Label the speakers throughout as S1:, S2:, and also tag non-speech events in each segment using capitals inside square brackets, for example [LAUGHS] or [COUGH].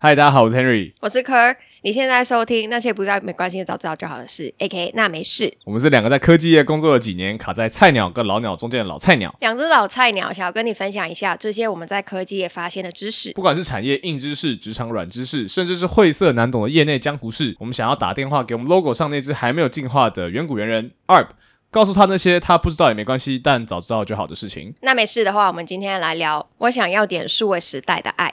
S1: 嗨，大家好，我是 Henry，
S2: 我是 Ker。你现在收听那些不知道没关系的早知道就好的事，A.K. 那没事。
S1: 我们是两个在科技业工作了几年，卡在菜鸟跟老鸟中间的老菜鸟。
S2: 两只老菜鸟想要跟你分享一下这些我们在科技业发现的知识，
S1: 不管是产业硬知识、职场软知识，甚至是晦涩难懂的业内江湖事，我们想要打电话给我们 logo 上那只还没有进化的远古猿人 Arp，告诉他那些他不知道也没关系，但早知道就好的事情。
S2: 那没事的话，我们今天来聊，我想要点数位时代的爱。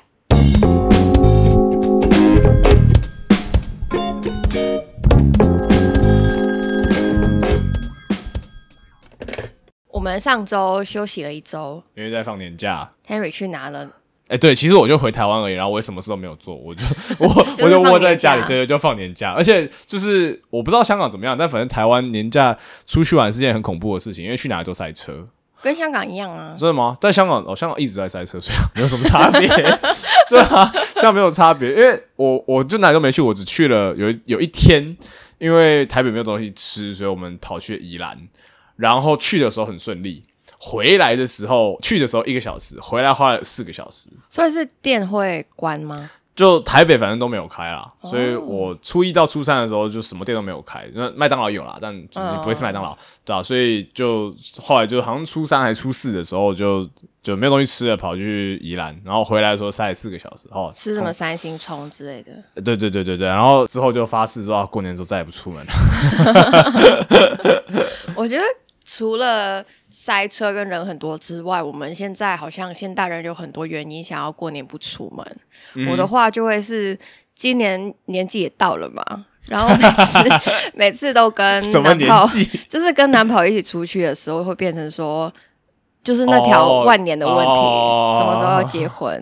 S2: 我们上周休息了一周
S1: 因为在放年假。
S2: ，Henry 去拿了，
S1: 哎、对，其实我就回台湾而已，然后我也什么事都没有做，我就 [LAUGHS] 我
S2: 就
S1: 我就窝在家里，对对，就放年假。而且就是我不知道香港怎么样，但反正台湾年假出去玩是件很恐怖的事情，因为去哪里都塞车。
S2: 跟香港一样啊。
S1: 真的吗？在香港哦，香港一直在塞车，所以没有什么差别。[LAUGHS] 对啊，这样没有差别，因为我我就哪里都没去，我只去了有一有一天，因为台北没有东西吃，所以我们跑去宜兰，然后去的时候很顺利，回来的时候去的时候一个小时，回来花了四个小时。
S2: 所以是店会关吗？
S1: 就台北反正都没有开啦，
S2: 哦
S1: 所以我初一到初三的时候就什么店都没有开。那麦当劳有啦，但就你不会吃麦当劳，对啊，所以就后来就好像初三还初四的时候就就没有东西吃了，跑去宜兰，然后回来的时候塞了四个小时。哦，
S2: 吃什么三星葱之类的？
S1: 对对对对对，然后之后就发誓说啊过年之后再也不出门了。
S2: 我觉得除了塞车跟人很多之外，我们现在好像现代人有很多原因想要过年不出门。
S1: 嗯
S2: 我的话就会是今年年纪也到了嘛，[LAUGHS] 然后每次 [LAUGHS] 每次都跟男朋友，
S1: 纪？[LAUGHS]
S2: 就是跟男朋友一起出去的时候，会变成说。就是那条
S1: 哦
S2: 万年的问题，
S1: 哦
S2: 什么时候要结婚，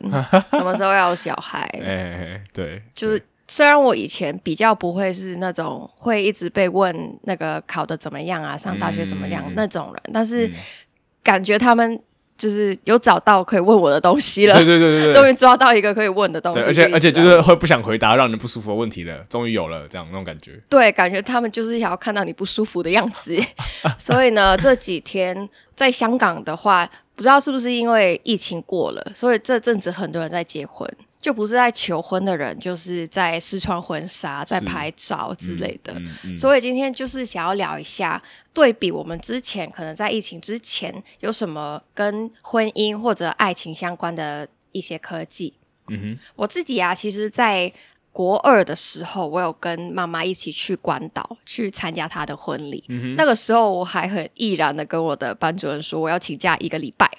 S2: 什么时候要有小孩，
S1: 哎、对，
S2: 就是虽然我以前比较不会是那种会一直被问那个考的怎么样啊，上大学什么样、
S1: 嗯
S2: 那种人，但是
S1: 嗯
S2: 感觉他们就是有找到可以问我的东西了
S1: 对，对对。
S2: 终于抓到一个可以问的东西
S1: 而且而且就是会不想回答让人不舒服的问题了，终于有了这样那种感觉。
S2: 对，感觉他们就是想要看到你不舒服的样子。[LAUGHS] 所以呢，这几天在香港的话，不知道是不是因为疫情过了，所以这阵子很多人在结婚，就不是在求婚的人，就是在试穿婚纱、在拍照之类的。
S1: 嗯嗯，
S2: 所以今天就是想要聊一下，对比我们之前可能在疫情之前有什么跟婚姻或者爱情相关的一些科技。
S1: 嗯哼，
S2: 我自己啊，其实，在国二的时候，我有跟妈妈一起去关岛去参加她的婚礼。那个时候我还很毅然的跟我的班主任说，我要请假一个礼拜。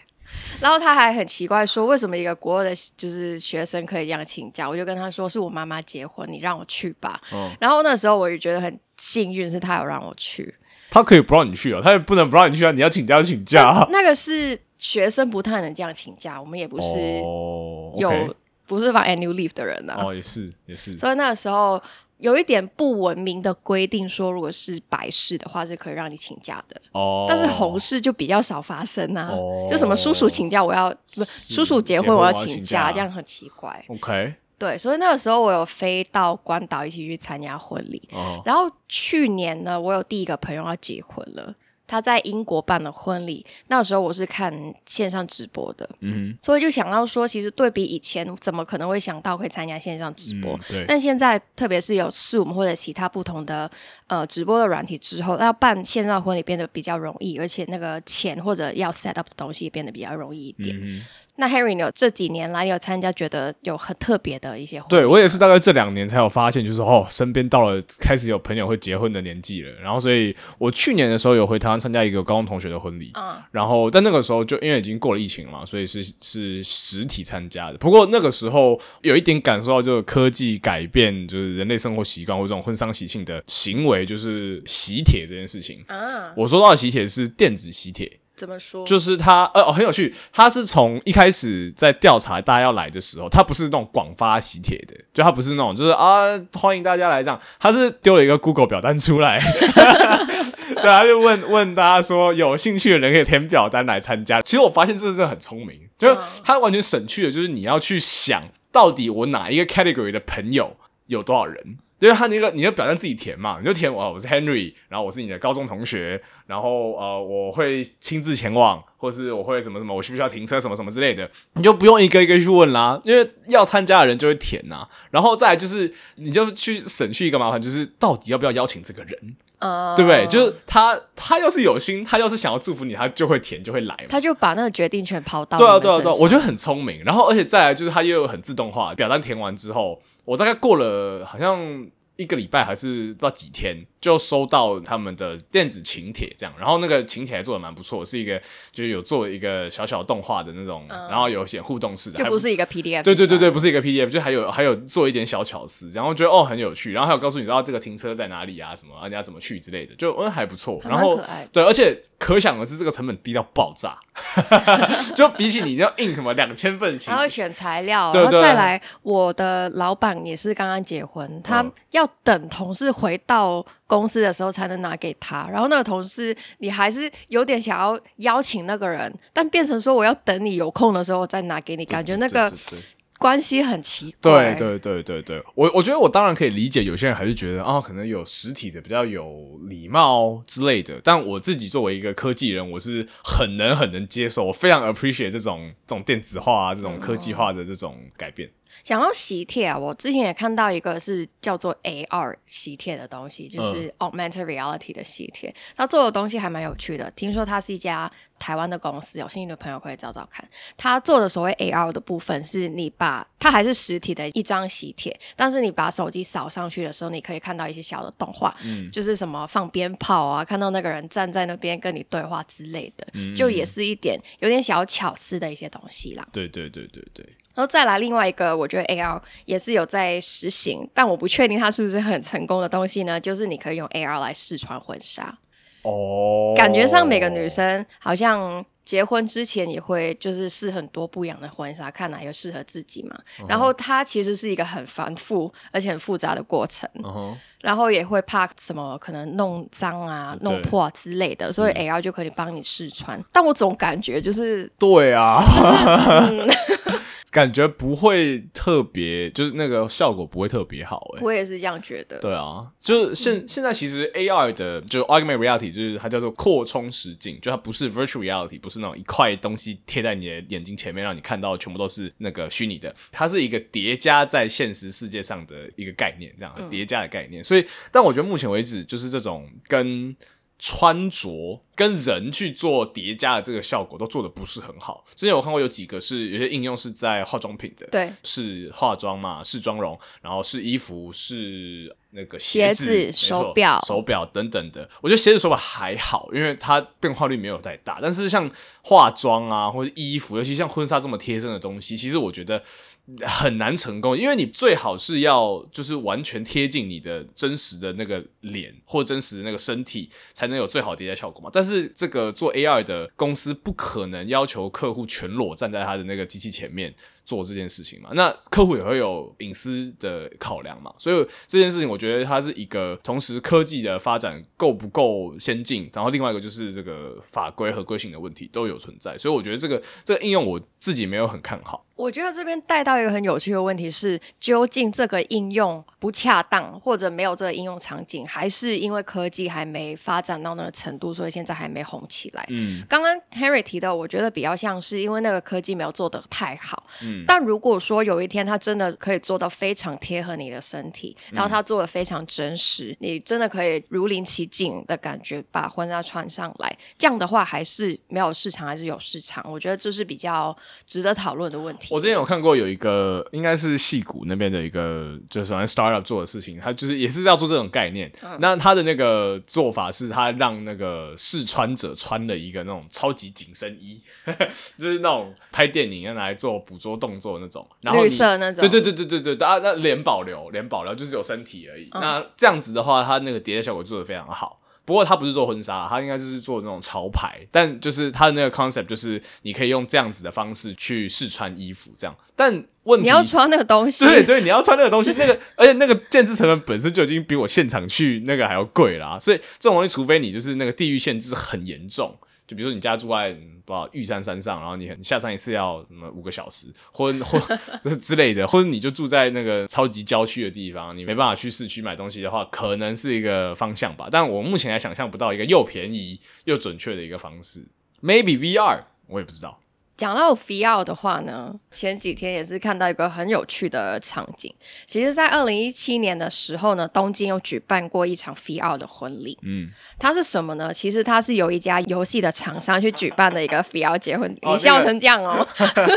S2: 然后他还很奇怪说，为什么一个国二的，就是学生可以这样请假？我就跟他说，是我妈妈结婚，你让我去吧。
S1: 哦
S2: 然后那时候我也觉得很幸运，是他有让我去。
S1: 他可以不让你去啊，他也不能不让你去啊！你要请假就请假啊。
S2: 那个是学生不太能这样请假，我们也不是
S1: 哦
S2: 有、不是放 annual leave 的人啊。
S1: 哦，也是也是，
S2: 所以那个时候有一点不文明的规定，说如果是白事的话是可以让你请假的，
S1: 哦，
S2: 但是红事就比较少发生啊。
S1: 哦
S2: 就什么叔叔请假，我要不
S1: 是
S2: 叔叔结婚我要
S1: 请
S2: 请假，
S1: 假
S2: 这样很奇怪。
S1: OK
S2: 对，所以那个时候我有飞到关岛一起去参加婚礼，
S1: 哦，
S2: 然后去年呢，我有第一个朋友要结婚了。他在英国办的婚礼，那时候我是看线上直播的，
S1: 嗯
S2: 所以就想到说，其实对比以前，怎么可能会想到会参加线上直，播？
S1: 嗯对，
S2: 但现在，特别是有 Zoom 或者其他不同的呃直播的软体之后，要办线上婚礼变得比较容易，而且那个钱或者要 set up 的东西也变得比较容易一点。那 Harry，你有这几年来有参加觉得有很特别的一些婚礼？
S1: 对我也是大概这两年才有发现，就是哦，身边到了开始有朋友会结婚的年纪了。然后，所以我去年的时候有回台湾参加一个高中同学的婚礼，
S2: 嗯，
S1: 然后但那个时候就因为已经过了疫情嘛，所以是是实体参加的。不过那个时候有一点感受到这个科技改变，就是人类生活习惯或这种婚丧喜庆的行为，就是喜帖这件事情。
S2: 啊，
S1: 我说到的喜帖是电子喜帖，
S2: 怎么说？
S1: 就是他呃、哦、很有趣，他是从一开始在调查大家要来的时候，他不是那种广发喜帖的，就他不是那种就是啊欢迎大家来这样，他是丢了一个 Google 表单出来，[LAUGHS] 对，他就问问大家说有兴趣的人可以填表单来参加。其实我发现这真的很聪明，就是他完全省去了就是你要去想到底我哪一个 category 的朋友有多少人。因为他那个你就表现自己填嘛，你就填我我是 Henry，然后我是你的高中同学，然后呃我会亲自前往，或是我会什么什么，我需不需要停车什么什么之类的，你就不用一个一个去问啦，因为要参加的人就会填呐，然后再来就是你就去省去一个麻烦，就是到底要不要邀请这个人。
S2: 呃，
S1: 对不对？就是他，他要是有心，他要是想要祝福你，他就会填，就会来嘛。
S2: 他就把那个决定权抛到
S1: 对啊，对啊，对啊，我觉
S2: 得
S1: 得很聪明。然后，而且再来就是，他又有很自动化，表单填完之后，我大概过了好像一个礼拜还是不知道几天。就收到他们的电子请帖，这样，然后那个请帖还做的蛮不错，是一个就是有做一个小小动画的那种，然后有写互动式的，
S2: 就不是一个 PDF，
S1: 对对对对，不是一个 PDF，就还有还有做一点小巧思，然后觉得哦很有趣，然后还有告诉你知道这个停车在哪里啊，什么啊你要怎么去之类的，就嗯还不错，然后对，而且可想而知这个成本低到爆炸，[LAUGHS] 就比起你要印什么两千份，
S2: 然后选材料，然后再来，我的老板也是刚刚结婚，他要等同事回到。公司的时候才能拿给他，然后那个同事你还是有点想要邀请那个人，但变成说我要等你有空的时候再拿给你，感觉那个关系很奇
S1: 怪。对对对对对，我我觉得我当然可以理解，有些人还是觉得啊，可能有实体的比较有礼貌之类的。但我自己作为一个科技人，我是很能很能接受，我非常 appreciate 这种这种电子化啊，这种科技化的这种改变。
S2: 讲到喜帖啊，我之前也看到一个是叫做 AR 喜帖的东西，就是 Augmented Reality 的喜帖。他做的东西还蛮有趣的，听说他是一家台湾的公司，有兴趣的朋友可以找找看。他做的所谓 AR 的部分，是你把它还是实体的一张喜帖，但是你把手机扫上去的时候，你可以看到一些小的动画，嗯，就是什么放鞭炮啊，看到那个人站在那边跟你对话之类的，就也是一点有点小巧思的一些东西啦。
S1: 对对对对对。
S2: 然后再来另外一个，我觉得 A R 也是有在实行，但我不确定它是不是很成功的东西呢？就是你可以用 A R 来试穿婚纱。
S1: 哦，
S2: 感觉上每个女生好像结婚之前也会就是试很多不一样的婚纱，看哪个适合自己嘛。然后它其实是一个很繁复而且很复杂的过程，然后也会怕什么可能弄脏啊、弄破啊之类的，所以 A R 就可以帮你试穿。但我总感觉就是
S1: 对啊。[LAUGHS] 感觉不会特别，就是那个效果不会特别好哎。
S2: 我也是这样觉得。
S1: 对啊，就是现现在其实 A R 的就 Augmented Reality 就是它叫做扩充实境，就它不是 Virtual Reality，不是那种一块东西贴在你的眼睛前面让你看到全部都是那个虚拟的，它是一个叠加在现实世界上的一个概念，这样叠加的概念。所以，但我觉得目前为止就是这种跟。穿着跟人去做叠加的这个效果都做的不是很好。之前我看过有几个是有些应用是在化妆品的，
S2: 对，
S1: 是化妆嘛，是妆容，然后是衣服，是那个
S2: 鞋
S1: 子、
S2: 手表、
S1: 手表等等的。我觉得鞋子、手表还好，因为它变化率没有太大。但是像化妆啊，或者衣服，尤其像婚纱这么贴身的东西，其实我觉得。很难成功，因为你最好是要就是完全贴近你的真实的那个脸或真实的那个身体，才能有最好叠加效果嘛。但是这个做 AI 的公司不可能要求客户全裸站在他的那个机器前面。做这件事情嘛，那客户也会有隐私的考量嘛，所以这件事情我觉得它是一个同时科技的发展够不够先进，然后另外一个就是这个法规合规性的问题都有存在，所以我觉得这个这个应用我自己没有很看好。
S2: 我觉得这边带到一个很有趣的问题是，究竟这个应用不恰当，或者没有这个应用场景，还是因为科技还没发展到那个程度，所以现在还没红起来？嗯，刚刚 Henry 提到，我觉得比较像是因为那个科技没有做得太好。但如果说有一天他真的可以做到非常贴合你的身体，然后他做的非常真实，你真的可以如临其境的感觉把婚纱穿上来，这样的话还是没有市场还是有市场？我觉得这是比较值得讨论的问题。
S1: 我之前有看过有一个应该是戏谷那边的一个就是 startup 做的事情，他就是也是要做这种概念。那他的那个做法是他让那个试穿者穿了一个那种超级紧身衣，[LAUGHS] 就是那种拍电影要拿来做捕捉动作那种。
S2: 绿色那种，
S1: 对对对对对对，啊那脸保留，脸保留就是有身体而已。那这样子的话，它那个叠加效果做的非常好。不过它不是做婚纱，它应该就是做那种潮牌。但就是它的那个 concept 就是你可以用这样子的方式去试穿衣服，这样。但问题
S2: 你要穿那个东西，[LAUGHS]
S1: 对对，你要穿那个东西，那个而且那个建制成本本身就已经比我现场去那个还要贵啦。所以这种东西，除非你就是那个地域限制很严重。就比如说你家住在嗯不知道玉山山上，然后你很你下山一次要什么五个小时，或或 [LAUGHS] 这之类的，或者你就住在那个超级郊区的地方，你没办法去市区买东西的话，可能是一个方向吧。但我目前还想象不到一个又便宜又准确的一个方式。Maybe VR，我也不知道。
S2: 讲到 VR 的话呢，前几天也是看到一个很有趣的场景。其实，在二零一七年的时候呢，东京有举办过一场 VR 的婚礼。
S1: 嗯，
S2: 它是什么呢？其实它是由一家游戏的厂商去举办的一个 VR 结婚。
S1: 哦
S2: 你笑成这样哦，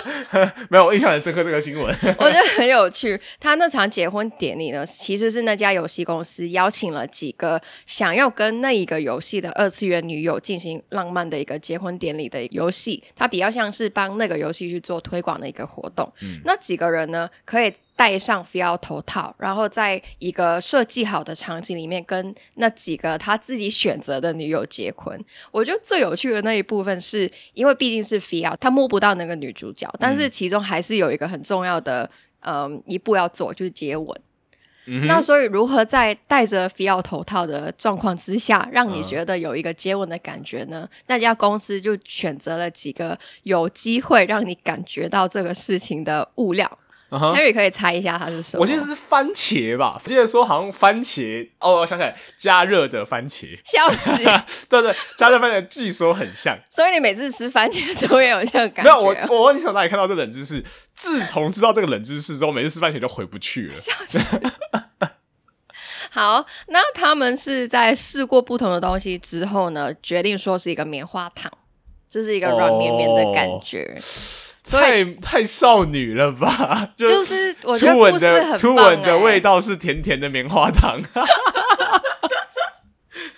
S2: [LAUGHS]
S1: 没有，我印象很深刻这个新闻。[LAUGHS]
S2: 我觉得很有趣。他那场结婚典礼呢，其实是那家游戏公司邀请了几个想要跟那一个游戏的二次元女友进行浪漫的一个结婚典礼的游戏。它比较像是帮那个游戏去做推广的一个活动。那几个人呢，可以戴上 VR 头套，然后在一个设计好的场景里面，跟那几个他自己选择的女友结婚。我觉得最有趣的那一部分是，因为毕竟是 VR，他摸不到那个女主角，但是其中还是有一个很重要的，嗯，一步要做，就是接吻。那所以，如何在戴着 VR 头套的状况之下，让你觉得有一个接吻的感觉呢？那家公司就选择了几个有机会让你感觉到这个事情的物料。[LAUGHS]
S1: 嗯哼
S2: Harry 可以猜一下它是什么？
S1: 我记得是番茄吧，我记得说好像番茄哦，我想起来加热的番茄，
S2: 笑死！[LAUGHS]
S1: 对对，加热番茄据说很像。
S2: 所以你每次吃番茄的时候 [LAUGHS] 也有这个感觉
S1: 没
S2: 觉？
S1: 有，我我忘记从哪里看到这冷知识。自从知道这个冷知识之后，每次吃番茄就回不去了。
S2: 好，那他们是在试过不同的东西之后呢，决定说是一个棉花糖，就是一个软绵绵的感觉。所以
S1: 太太少女了吧？就
S2: 就是我觉得
S1: 初吻的初吻的味道是甜甜的棉花糖。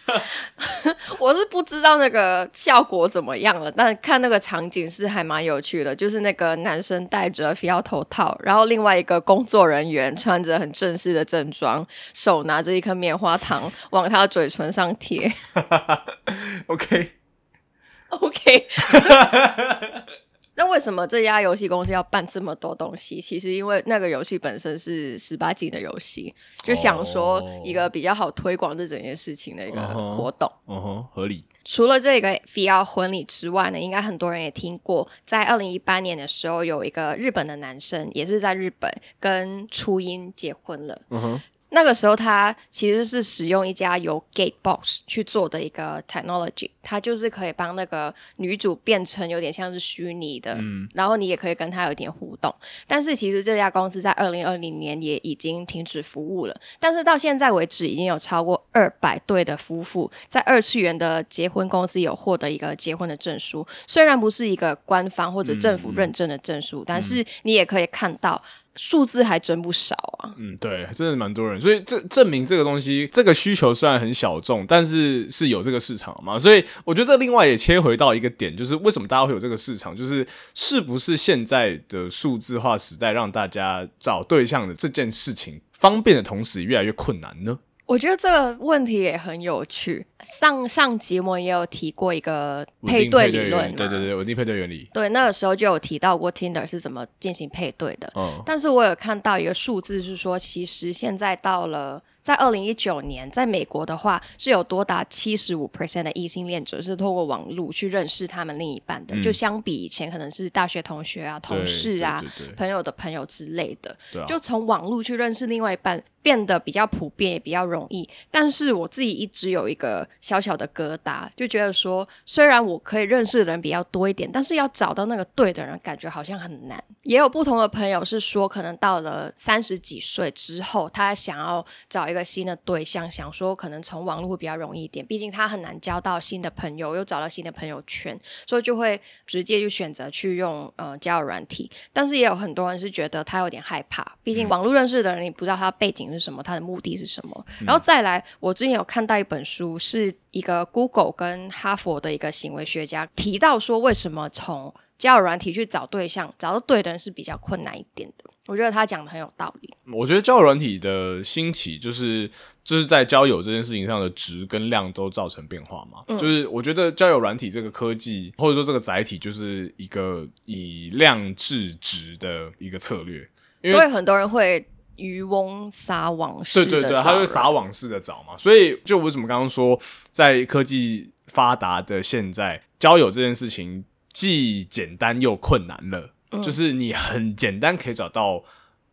S1: [LAUGHS]
S2: 我是不知道那个效果怎么样了，但看那个场景是还蛮有趣的，就是那个男生戴着 VR 头套，然后另外一个工作人员穿着很正式的正装，手拿着一颗棉花糖往他的嘴唇上贴。[LAUGHS] OK，OK。[LAUGHS] 那为什么这家游戏公司要办这么多东西？其实因为那个游戏本身是十八禁的游戏，就想说一个比较好推广这整件事情的一个活动。
S1: 嗯哼，合理。
S2: 除了这个 VR 婚礼之外呢，应该很多人也听过，在二零一八年的时候，有一个日本的男生也是在日本跟初音结婚了。
S1: 嗯哼，
S2: 那个时候，他其实是使用一家由 Gatebox 去做的一个 technology，它就是可以帮那个女主变成有点像是虚拟的，然后你也可以跟她有点互动。但是其实这家公司在二零二零年也已经停止服务了，但是到现在为止，已经有超过二百对的夫妇在二次元的结婚公司有获得一个结婚的证书，虽然不是一个官方或者政府认证的证书，但是你也可以看到。数字还真不少啊！
S1: 嗯，对，真的蛮多人，所以这证明这个东西，这个需求虽然很小众，但是是有这个市场嘛。所以我觉得这另外也切回到一个点，就是为什么大家会有这个市场，就是是不是现在的数字化时代让大家找对象的这件事情方便的同时越来越困难呢？
S2: 我觉得这个问题也很有趣。上上集我们也有提过一个配对理
S1: 原
S2: 论嘛，
S1: 对对对，稳定配对原理。
S2: 对，那个时候就有提到过 Tinder 是怎么进行配对的。
S1: 嗯，
S2: 但是我有看到一个数字是说，其实现在到了在二零一九年，在美国的话是有多达七十五 percent 的异性恋者是透过网络去认识他们另一半的，
S1: 嗯
S2: 就相比以前可能是大学同学啊、同事啊、
S1: 对对对
S2: 朋友的朋友之类的，
S1: 啊
S2: 就从网络去认识另外一半变得比较普遍，也比较容易。但是我自己一直有一个小小的疙瘩，就觉得说，虽然我可以认识的人比较多一点，但是要找到那个对的人，感觉好像很难。也有不同的朋友是说，可能到了三十几岁之后，他想要找一个新的对象，想说可能从网络会比较容易一点，毕竟他很难交到新的朋友，又找到新的朋友圈，所以就会直接就选择去用呃交友软体。但是也有很多人是觉得他有点害怕，毕竟网络认识的人，你不知道他背景是什么，他的目的是什么。然后再来，我最近有看到一本书，是一个 Google 跟哈佛的一个行为学家提到说，为什么从交友软体去找对象，找到对的人是比较困难一点的。我觉得他讲的很有道理。
S1: 我觉得交友软体的兴起，就是就是在交友这件事情上的值跟量都造成变化嘛。就是我觉得交友软体这个科技，或者说这个载体，就是一个以量制值的一个策略。
S2: 所以很多人会渔翁撒网式的
S1: 对对对，他就撒网式的找嘛。所以就为什么刚刚说，在科技发达的现在，交友这件事情既简单又困难了。
S2: 嗯
S1: 就是你很简单可以找到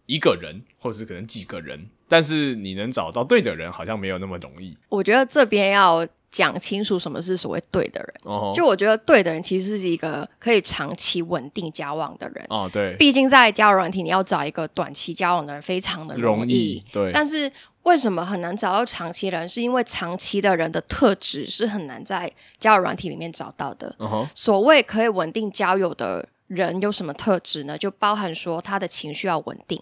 S1: 一个人，或是可能几个人，但是你能找到对的人，好像没有那么容易。
S2: 我觉得这边要讲清楚什么是所谓对的人。
S1: 哦，
S2: 就我觉得对的人其实是一个可以长期稳定交往的人。
S1: 哦，对，
S2: 毕竟在交友软体，你要找一个短期交往的人非常的
S1: 容
S2: 易
S1: 易，对，
S2: 但是为什么很难找到长期的人？是因为长期的人的特质是很难在交友软体里面找到的。所谓可以稳定交友的人有什么特质呢？就包含说他的情绪要稳定，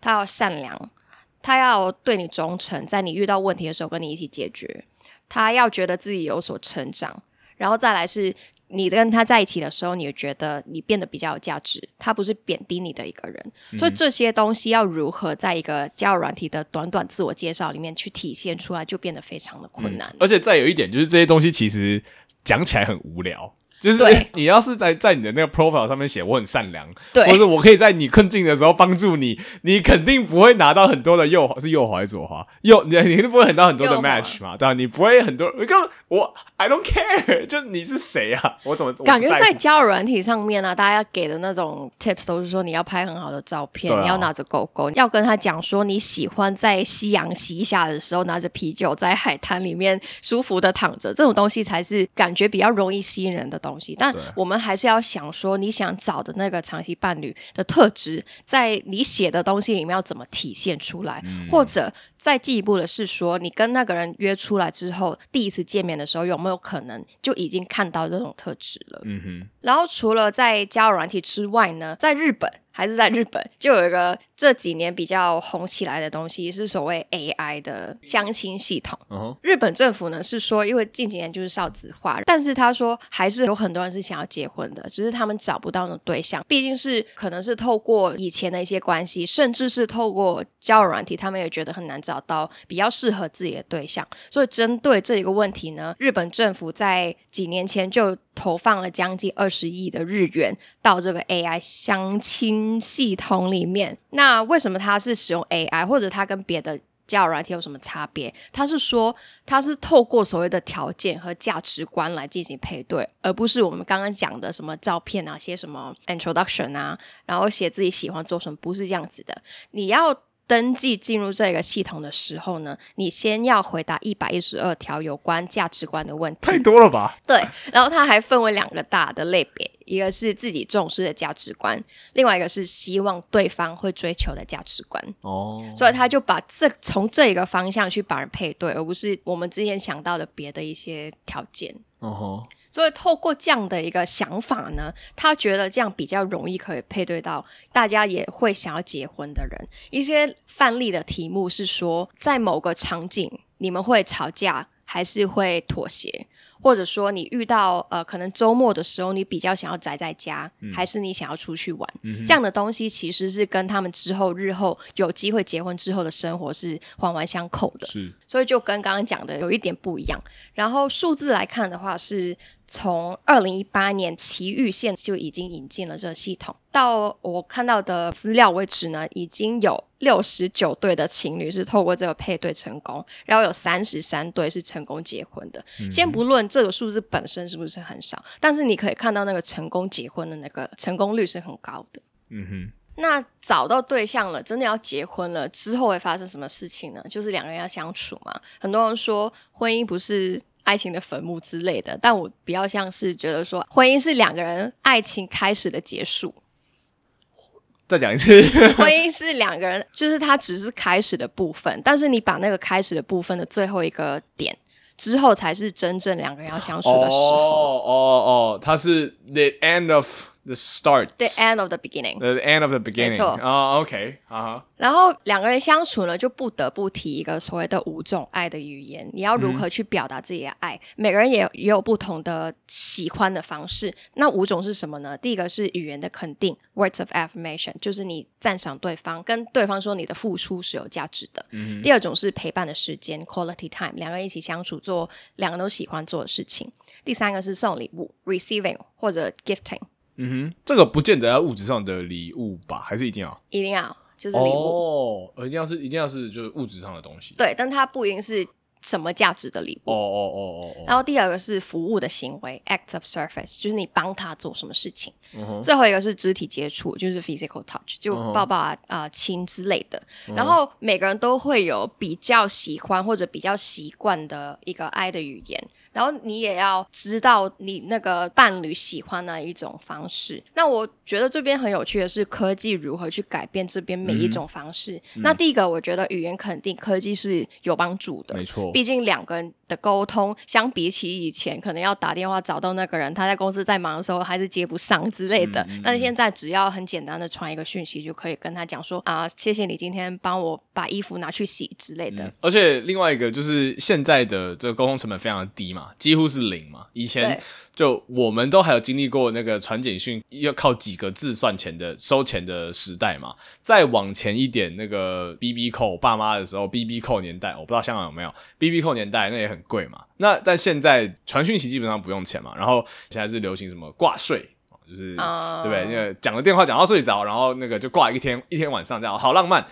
S2: 他要善良，他要对你忠诚，在你遇到问题的时候跟你一起解决，他要觉得自己有所成长，然后再来是。你跟他在一起的时候，你也觉得你变得比较有价值，他不是贬低你的一个人，所以这些东西要如何在一个交友软体的短短自我介绍里面去体现出来，就变得非常的困难。
S1: 而且再有一点就是这些东西其实讲起来很无聊。就是 [LAUGHS] 你要是在在你的那个 profile 上面写我很善良，
S2: 对
S1: 或者我可以在你困境的时候帮助你，你肯定不会拿到很多的右，是右滑还是左滑？右你你肯定不会很到很多的 match 嘛，对吧、你不会很多，根本我 I don't care，[LAUGHS] 就你是谁啊？我怎么
S2: 感觉
S1: 在
S2: 交友软体上面呢、大家给的那种 tips 都是说你要拍很好的照片，
S1: 啊
S2: 你要拿着狗狗，要跟他讲说你喜欢在夕阳西下的时候拿着啤酒在海滩里面舒服的躺着，这种东西才是感觉比较容易吸引人的东西。但我们还是要想说，你想找的那个长期伴侣的特质，在你写的东西里面要怎么体现出来，
S1: 嗯。
S2: 或者再进一步的是说，你跟那个人约出来之后，第一次见面的时候有没有可能就已经看到这种特质了？
S1: 嗯哼，
S2: 然后除了在交友软体之外呢，在日本还是在日本，就有一个这几年比较红起来的东西，是所谓 AI 的相亲系统。日本政府呢是说，因为近几年就是少子化，但是他说还是有很多人是想要结婚的，只是他们找不到那种对象，毕竟是可能是透过以前的一些关系，甚至是透过交友软体，他们也觉得很难找到比较适合自己的对象。所以针对这一个问题呢，日本政府在几年前就投放了将近二十亿的日元到这个 AI 相亲系统里面。那为什么它是使用 AI，或者它跟别的交友软体有什么差别？它是说，它是透过所谓的条件和价值观来进行配对，而不是我们刚刚讲的什么照片啊、写什么 introduction 啊，然后写自己喜欢做什么，不是这样子的。你要登记进入这个系统的时候呢，你先要回答一百一十二条有关价值观的问题。
S1: 太多了吧？
S2: 对，然后它还分为两个大的类别，一个是自己重视的价值观，另外一个是希望对方会追求的价值观。
S1: 哦，
S2: 所以他就把这从这一个方向去把人配对，而不是我们之前想到的别的一些条件。
S1: 哦吼，
S2: 所以透过这样的一个想法呢，他觉得这样比较容易可以配对到大家也会想要结婚的人。一些范例的题目是说，在某个场景你们会吵架，还是会妥协？或者说你遇到呃，可能周末的时候，你比较想要宅在家，还是你想要出去玩？这样的东西其实是跟他们之后日后有机会结婚之后的生活是环环相扣的。
S1: 是
S2: 所以就跟刚刚讲的有一点不一样。然后数字来看的话，是从二零一八年奇遇县就已经引进了这个系统，到我看到的资料为止呢，已经有六十九对的情侣是透过这个配对成功，然后有三十三对是成功结婚的。先不论这个数字本身是不是很少，但是你可以看到那个成功结婚的那个成功率是很高的。
S1: 嗯哼，
S2: 那找到对象了，真的要结婚了之后会发生什么事情呢？就是两个人要相处嘛。很多人说婚姻不是爱情的坟墓之类的，但我比较像是觉得说婚姻是两个人爱情开始的结束，
S1: 再讲一次，[LAUGHS]
S2: 婚姻是两个人，就是它只是开始的部分，但是你把那个开始的部分的最后一个点之后，才是真正两个人要相处的时候。
S1: 哦哦哦，它是 the end of the start。
S2: The end of the beginning。
S1: The end of the beginning。
S2: 没错
S1: 哦，OK，啊哈，
S2: 然后两个人相处呢，就不得不提一个所谓的五种爱的语言，你要如何去表达自己的爱？每个人也也有不同的喜欢的方式。那五种是什么呢？第一个是语言的肯定 （words of affirmation），就是你赞赏对方，跟对方说你的付出是有价值的。第二种是陪伴的时间 （quality time），两个人一起相处，做两个人都喜欢做的事情。第三个是送礼物 （receiving） 或者 gifting，
S1: 嗯哼，这个不见得要物质上的礼物吧，还是一定要？
S2: 一定要。就是礼物。
S1: 哦，呃一定要是一定要是就是物质上的东西。
S2: 对，但它不一定是什么价值的礼物。
S1: 哦哦哦哦哦。
S2: 然后第二个是服务的行为 （act of service），就是你帮他做什么事情。
S1: 嗯哼
S2: 最后一个是肢体接触，就是 physical touch，就
S1: 嗯哼
S2: 抱抱啊、啊亲之类的。然后每个人都会有比较喜欢或者比较习惯的一个爱的语言。然后你也要知道你那个伴侣喜欢哪一种方式。那我觉得这边很有趣的是科技如何去改变这边每一种方式。那第一个，我觉得语言肯定科技是有帮助的，
S1: 没错。
S2: 毕竟两个人的沟通，相比起以前可能要打电话找到那个人，他在公司在忙的时候还是接不上之类的。但是现在只要很简单的传一个讯息，就可以跟他讲说啊，谢谢你今天帮我把衣服拿去洗之类的。
S1: 而且另外一个就是现在的这个沟通成本非常的低嘛，几乎是零嘛。以前就我们都还有经历过那个传简讯要靠几个字算钱的收钱的时代嘛。再往前一点，那个 B B 扣爸妈的时候，B B 扣年代，我不知道香港有没有 B B 扣年代，那也很贵嘛。那但现在传讯息基本上不用钱嘛，然后现在是流行什么挂税。就是、
S2: 啊
S1: 对不对？那个讲了电话讲到睡着，然后那个就挂一天一天晚上这样，好浪漫。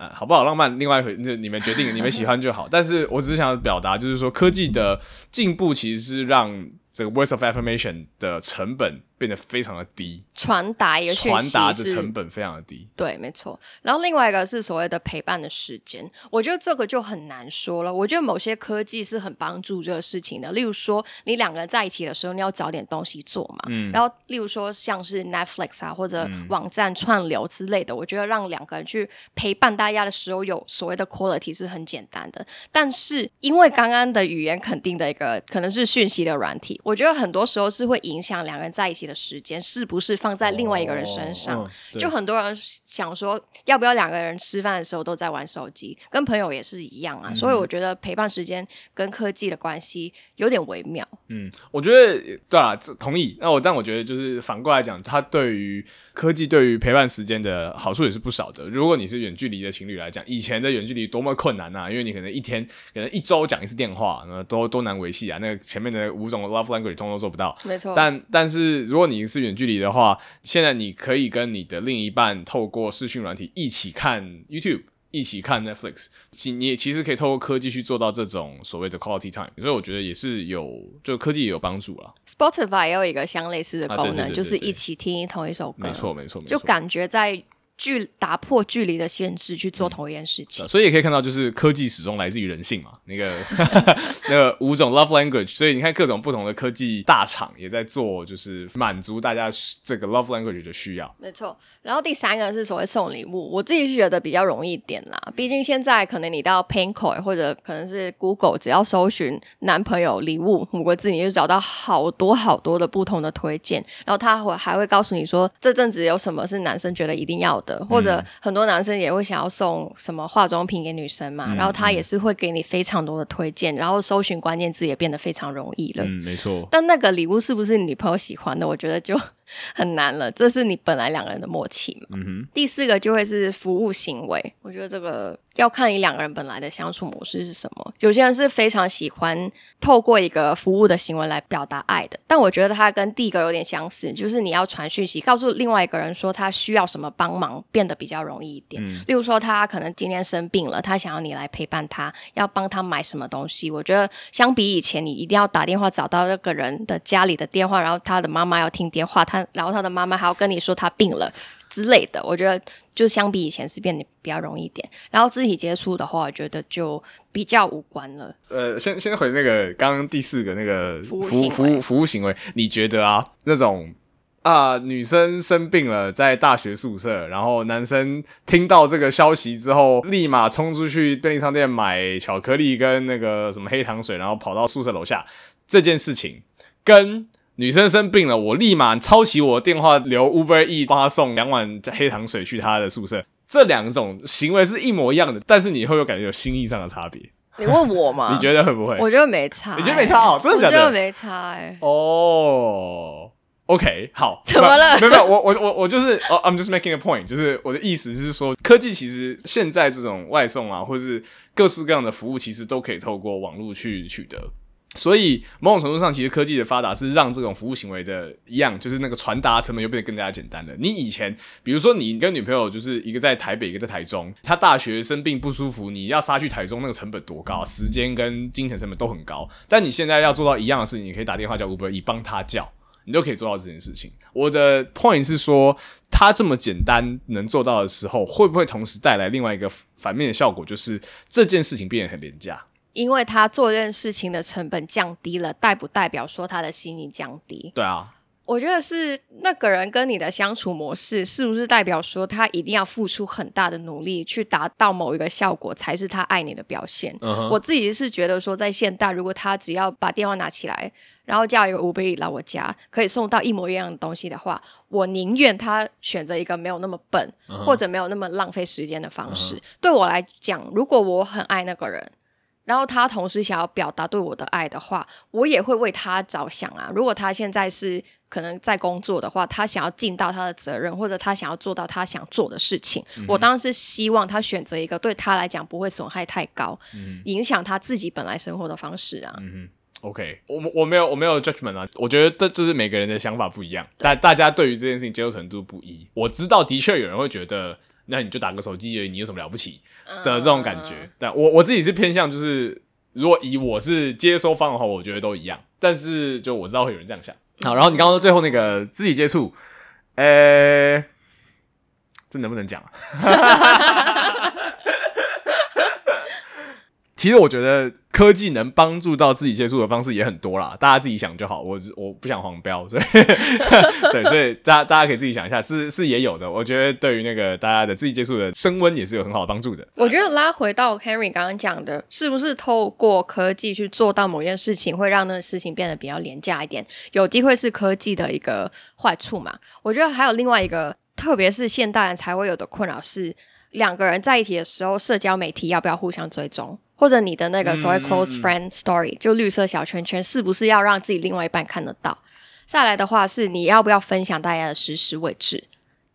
S1: 呃，好不好浪漫？另外一回，那你们决定，你们喜欢就好。但是我只是想表达，就是说科技的进步其实是让这个 words of affirmation 的成本变得非常的低，
S2: 传达一个
S1: 传达的成本非常的低。
S2: 对，没错。然后另外一个是所谓的陪伴的时间，我觉得这个就很难说了。我觉得某些科技是很帮助这个事情的，例如说你两个人在一起的时候，你要找点东西做嘛。
S1: 嗯
S2: 然后例如说像是 Netflix 啊或者网站串流之类的，我觉得让两个人去陪伴大家的时候有所谓的 quality 是很简单的。但是因为刚刚的语言肯定的一个可能是讯息的软体，我觉得很多时候是会影响两个人在一起的时间是不是放在另外一个人身上。
S1: 哦嗯
S2: 就很多人想说，要不要两个人吃饭的时候都在玩手机，跟朋友也是一样啊。所以我觉得陪伴时间跟科技的关系有点微妙。
S1: 嗯，我觉得对啊，同意。那我但我觉得就是反过来讲，他对于科技对于陪伴时间的好处也是不少的。如果你是远距离的情侣来讲，以前的远距离多么困难啊！因为你可能一天可能一周讲一次电话，那多多难维系啊。那个前面的五种 love language 通通做不到。
S2: 没错，
S1: 但但是如果你是远距离的话，现在你可以跟你的另一半透过视讯软体一起看 YouTube。一起看 Netflix，其你也其实可以透过科技去做到这种所谓的 quality time，所以我觉得也是有，就科技也有帮助啦。
S2: Spotify 也有一个相类似的功能，
S1: 啊对对对对
S2: 就是一起听同一首歌，
S1: 没错，没错，没错。
S2: 就感觉在距打破距离的限制去做同一件事情。
S1: 所以也可以看到，就是科技始终来自于人性嘛。那个 [LAUGHS] 那个五种 love language，所以你看各种不同的科技大厂也在做，就是满足大家这个 love language 的需要。
S2: 没错，然后第三个是所谓送礼物，我自己是觉得比较容易一点啦。毕竟现在可能你到 Pinkoi 或者可能是 Google，只要搜寻男朋友礼物五个字，你就找到好多好多的不同的推荐。然后他会还会告诉你说，这阵子有什么是男生觉得一定要的，或者很多男生也会想要送什么化妆品给女生嘛，然后他也是会给你非常多的推荐，然后搜寻关键字也变得非常容易了。
S1: 嗯，没错。
S2: 但那个礼物是不是你女朋友喜欢的，我觉得就很难了。这是你本来两个人的默契嘛。
S1: 嗯哼，
S2: 第四个就会是服务行为，我觉得这个要看你两个人本来的相处模式是什么。有些人是非常喜欢透过一个服务的行为来表达爱的，但我觉得它跟第一个有点相似，就是你要传讯息告诉另外一个人说他需要什么帮忙，变得比较容易一点。例如说他可能今天生病了，他想要你来陪伴他，要帮他买什么东西。我觉得相比以前，你一定要打电话找到那个人的家里的电话，然后他的妈妈要听电话，他然后他的妈妈还要跟你说他病了。之类的，我觉得就相比以前是变得比较容易一点。然后肢体接触的话，我觉得就比较无关了。
S1: 呃，先先回那个刚刚第四个那个
S2: 服务
S1: 服务服务行为，你觉得啊，那种啊、女生生病了，在大学宿舍，然后男生听到这个消息之后，立马冲出去便利商店买巧克力跟那个什么黑糖水，然后跑到宿舍楼下，这件事情跟。女生生病了，我立马抄起我的电话，留 Uber E 帮她送两碗黑糖水去她的宿舍。这两种行为是一模一样的，但是你会有感觉有心意上的差别？
S2: 你问我吗？[LAUGHS]
S1: 你觉得会不会？
S2: 我觉得没差、
S1: 你觉得没差哦真的假的
S2: 我觉得没差哎、
S1: 哦、o k 好，[LAUGHS]
S2: 怎么了
S1: 没有没有，我我我我就是哦、i m just making a point，就是我的意思是说，科技其实现在这种外送啊，或是各式各样的服务，其实都可以透过网络去取得。所以某种程度上，其实科技的发达是让这种服务行为的一样，就是那个传达成本又变得更加简单了。你以前，比如说你跟女朋友就是一个在台北，一个在台中，她大学生病不舒服，你要杀去台中，那个成本多高，时间跟金钱成本都很高。但你现在要做到一样的事情，你可以打电话叫 Uber，以帮他叫，你都可以做到这件事情。我的 point 是说，它这么简单能做到的时候，会不会同时带来另外一个反面的效果，就是这件事情变得很廉价？
S2: 因为他做这件事情的成本降低了，代不代表说他的心意降低？
S1: 对啊，
S2: 我觉得是那个人跟你的相处模式，是不是代表说他一定要付出很大的努力去达到某一个效果，才是他爱你的表现？我自己是觉得说，在现代，如果他只要把电话拿起来，然后叫一个五百亿来我家，可以送到一模一样的东西的话，我宁愿他选择一个没有那么笨或者没有那么浪费时间的方式。对我来讲，如果我很爱那个人。然后他同时想要表达对我的爱的话，我也会为他着想啊。如果他现在是可能在工作的话，他想要尽到他的责任，或者他想要做到他想做的事情，我当然是希望他选择一个对他来讲不会损害太高，影响他自己本来生活的方式啊。
S1: 嗯 OK，我我没有我没有 judgment 啊，我觉得这就是每个人的想法不一样，但大家对于这件事情接受程度不一。我知道的确有人会觉得，那你就打个手机而已，你有什么了不起？的这种感觉，但我我自己是偏向就是，如果以我是接收方的话，我觉得都一样。但是就我知道会有人这样想。好，然后你刚刚说最后那个肢体接触，呃，这能不能讲？[LAUGHS] 其实我觉得。科技能帮助到自己接触的方式也很多啦，大家自己想就好。我我不想黄标，所以 [LAUGHS] [LAUGHS] 对，所以大家大家可以自己想一下，是是也有的。我觉得对于那个大家的自己接触的升温也是有很好的帮助的。
S2: 我觉得拉回到 Henry 刚刚讲的，是不是透过科技去做到某件事情，会让那个事情变得比较廉价一点？有机会是科技的一个坏处嘛？我觉得还有另外一个，特别是现代人才会有的困扰是，两个人在一起的时候，社交媒体要不要互相追踪？或者你的那个所谓 close friend story，就绿色小圈圈，是不是要让自己另外一半看得到？再来的话是你要不要分享大家的实时位置？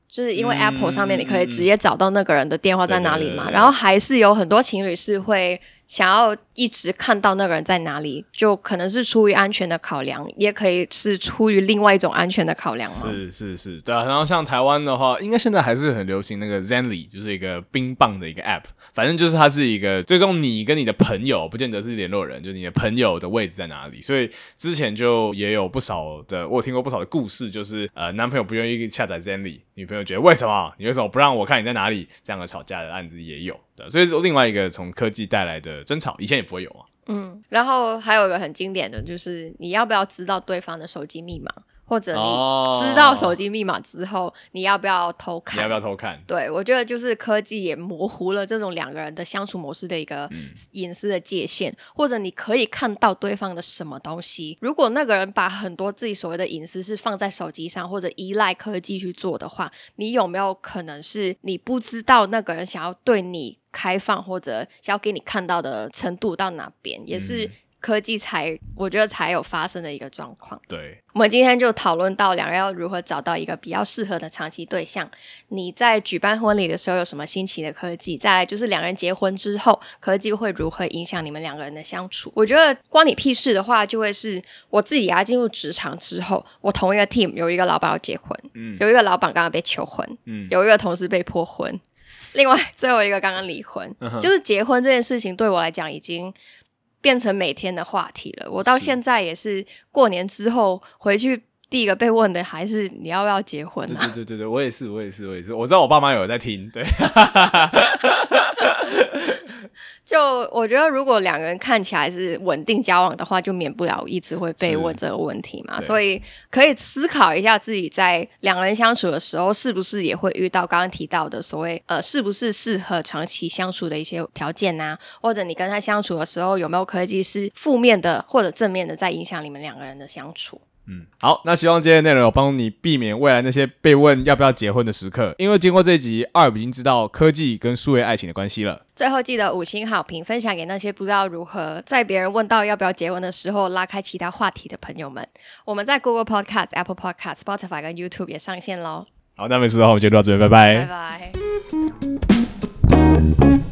S2: 就是因为 Apple 上面你可以直接找到那个人的电话在哪里嘛。然后还是有很多情侣是会。想要一直看到那个人在哪里，就可能是出于安全的考量，也可以是出于另外一种安全的考量
S1: 吗？是是是，对啊。然后像台湾的话，应该现在还是很流行那个 Zenly，就是一个冰棒的一个 App。反正就是它是一个最终你跟你的朋友，不见得是联络人，就是你的朋友的位置在哪里。所以之前就也有不少的，我听过不少的故事，就是呃，男朋友不愿意下载 Zenly，女朋友觉得为什么你为什么不让我看你在哪里？这样的吵架的案子也有。对，所以另外一个从科技带来的争吵，以前也不会有啊。
S2: 嗯，然后还有一个很经典的就是，你要不要知道对方的手机密码？或者你知道手机密码之后，你要不要偷看？
S1: 你要不要偷看？
S2: 对，我觉得就是科技也模糊了这种两个人的相处模式的一个隐私的界限，或者你可以看到对方的什么东西。如果那个人把很多自己所谓的隐私是放在手机上，或者依赖科技去做的话，你有没有可能是你不知道那个人想要对你开放，或者想要给你看到的程度到哪边？也是。科技才，我觉得才有发生的一个状况。
S1: 对，
S2: 我们今天就讨论到两人要如何找到一个比较适合的长期对象。你在举办婚礼的时候有什么新奇的科技？再来就是两人结婚之后，科技会如何影响你们两个人的相处？我觉得关你屁事的话，就会是我自己要进入职场之后，我同一个 team 有一个老板要结婚，嗯，有一个老板刚刚被求婚，嗯，有一个同事被破婚，另外最后一个刚刚离婚，就是结婚这件事情对我来讲已经。变成每天的话题了。我到现在也是过年之后回去，第一个被问的还是你要不要结婚？
S1: 对对对对，我也是，我也是，我也是。我知道我爸妈有在听，对。[LAUGHS]
S2: 就我觉得，如果两个人看起来是稳定交往的话，就免不了一直会被问这个问题嘛。所以可以思考一下，自己在两个人相处的时候，是不是也会遇到刚刚提到的所谓呃，是不是适合长期相处的一些条件呢？或者你跟他相处的时候，有没有科技是负面的或者正面的，在影响你们两个人的相处？
S1: 嗯，好，那希望今天的内容有帮你避免未来那些被问要不要结婚的时刻，因为经过这一集，二已经知道科技跟数位爱情的关系了。
S2: 最后记得五星好评，分享给那些不知道如何在别人问到要不要结婚的时候拉开其他话题的朋友们。我们在 Google Podcast、Apple Podcast、Spotify 跟 YouTube 也上线喽。
S1: 好，那没事的话，我们就到这边，拜拜，
S2: 拜拜。